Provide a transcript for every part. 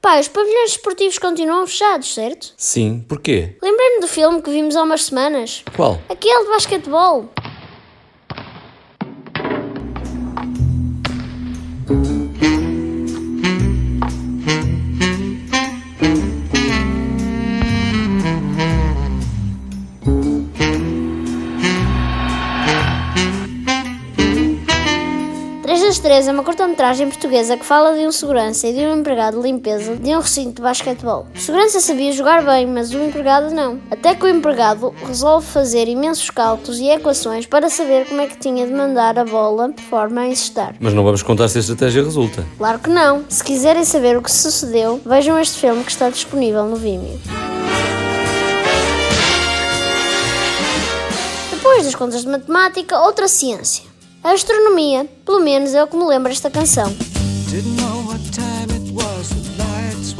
Pai, os pavilhões esportivos continuam fechados, certo? Sim, porquê? Lembrei-me do filme que vimos há umas semanas. Qual? Aquele de basquetebol. Das Três é uma curta-metragem portuguesa que fala de um segurança e de um empregado de limpeza de um recinto de basquetebol. O segurança sabia jogar bem, mas o empregado não. Até que o empregado resolve fazer imensos cálculos e equações para saber como é que tinha de mandar a bola de forma a encestar. Mas não vamos contar se a estratégia resulta. Claro que não. Se quiserem saber o que sucedeu, vejam este filme que está disponível no Vimeo. Depois das contas de matemática, outra ciência. A astronomia, pelo menos é o que me lembra esta canção. Didn't know what time it was, the lights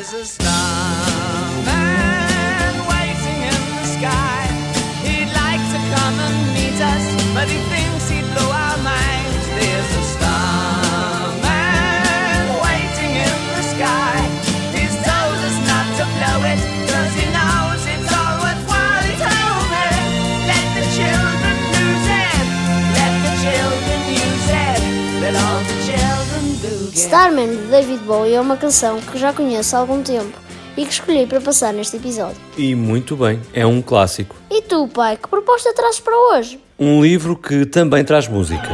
There's a starman Starman de David Bowie é uma canção que já conheço há algum tempo e que escolhi para passar neste episódio. E muito bem, é um clássico. E tu, pai, que proposta trazes para hoje? Um livro que também traz música.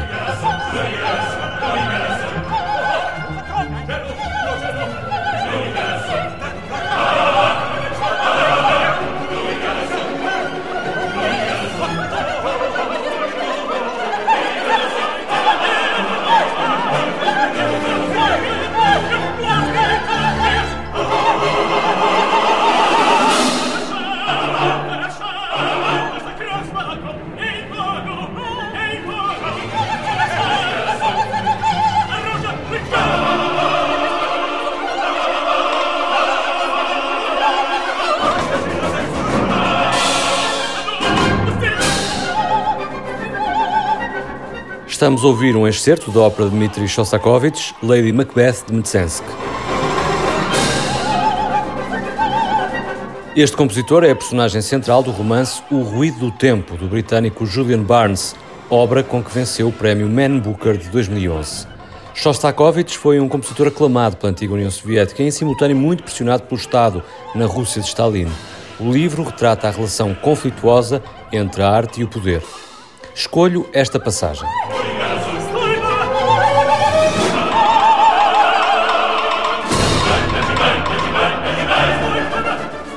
Estamos a ouvir um excerto da ópera de Dmitri Shostakovich, Lady Macbeth de Mtsensk. Este compositor é a personagem central do romance O Ruído do Tempo, do britânico Julian Barnes, obra com que venceu o prémio Man Booker de 2011. Shostakovich foi um compositor aclamado pela antiga União Soviética e em simultâneo muito pressionado pelo Estado na Rússia de Stalin. O livro retrata a relação conflituosa entre a arte e o poder. Escolho esta passagem.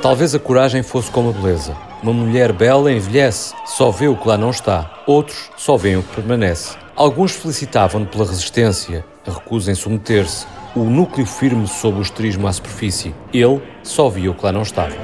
Talvez a coragem fosse como a beleza. Uma mulher bela envelhece, só vê o que lá não está. Outros só veem o que permanece. Alguns felicitavam-no pela resistência, a recusa em submeter-se, o núcleo firme sob o esterismo à superfície. Ele só via o que lá não estava.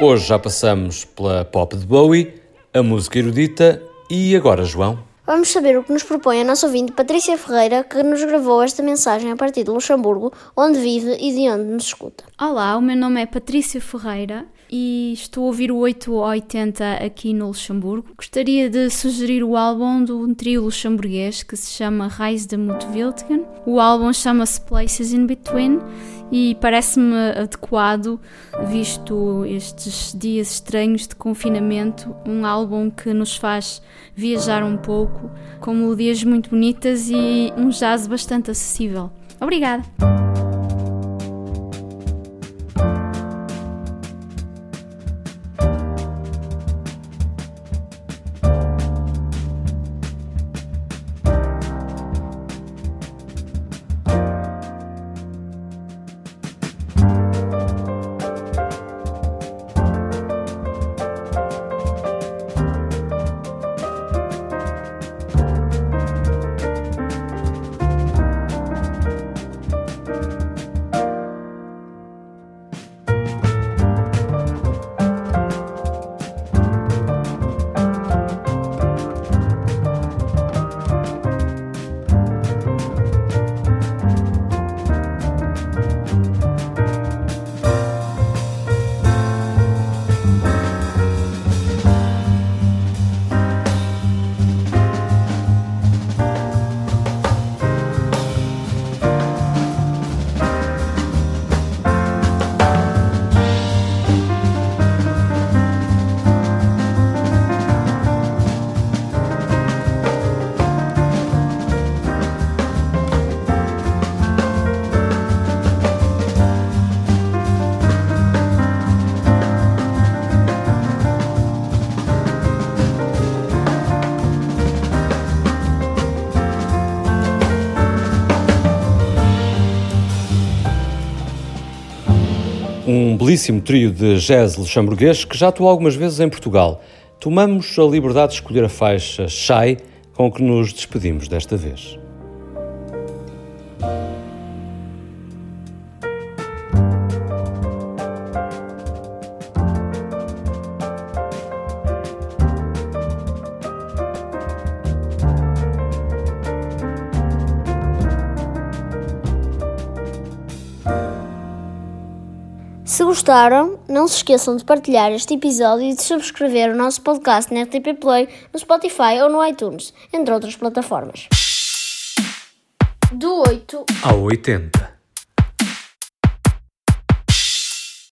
Hoje já passamos pela pop de Bowie, a música erudita e agora, João? Vamos saber o que nos propõe a nossa ouvinte Patrícia Ferreira, que nos gravou esta mensagem a partir de Luxemburgo, onde vive e de onde nos escuta. Olá, o meu nome é Patrícia Ferreira e estou a ouvir o 880 aqui no Luxemburgo. Gostaria de sugerir o álbum de um trio luxemburguês que se chama Rise de Mutwiltgen. O álbum chama-se Places in Between e parece-me adequado, visto estes dias estranhos de confinamento, um álbum que nos faz viajar um pouco, com melodias muito bonitas e um jazz bastante acessível. Obrigada! Um belíssimo trio de jazz luxemburguês que já atuou algumas vezes em Portugal. Tomamos a liberdade de escolher a faixa Shy com que nos despedimos desta vez. Gostaram, não se esqueçam de partilhar este episódio e de subscrever o nosso podcast na RTP Play, no Spotify ou no iTunes, entre outras plataformas. Do 8 Ao 80.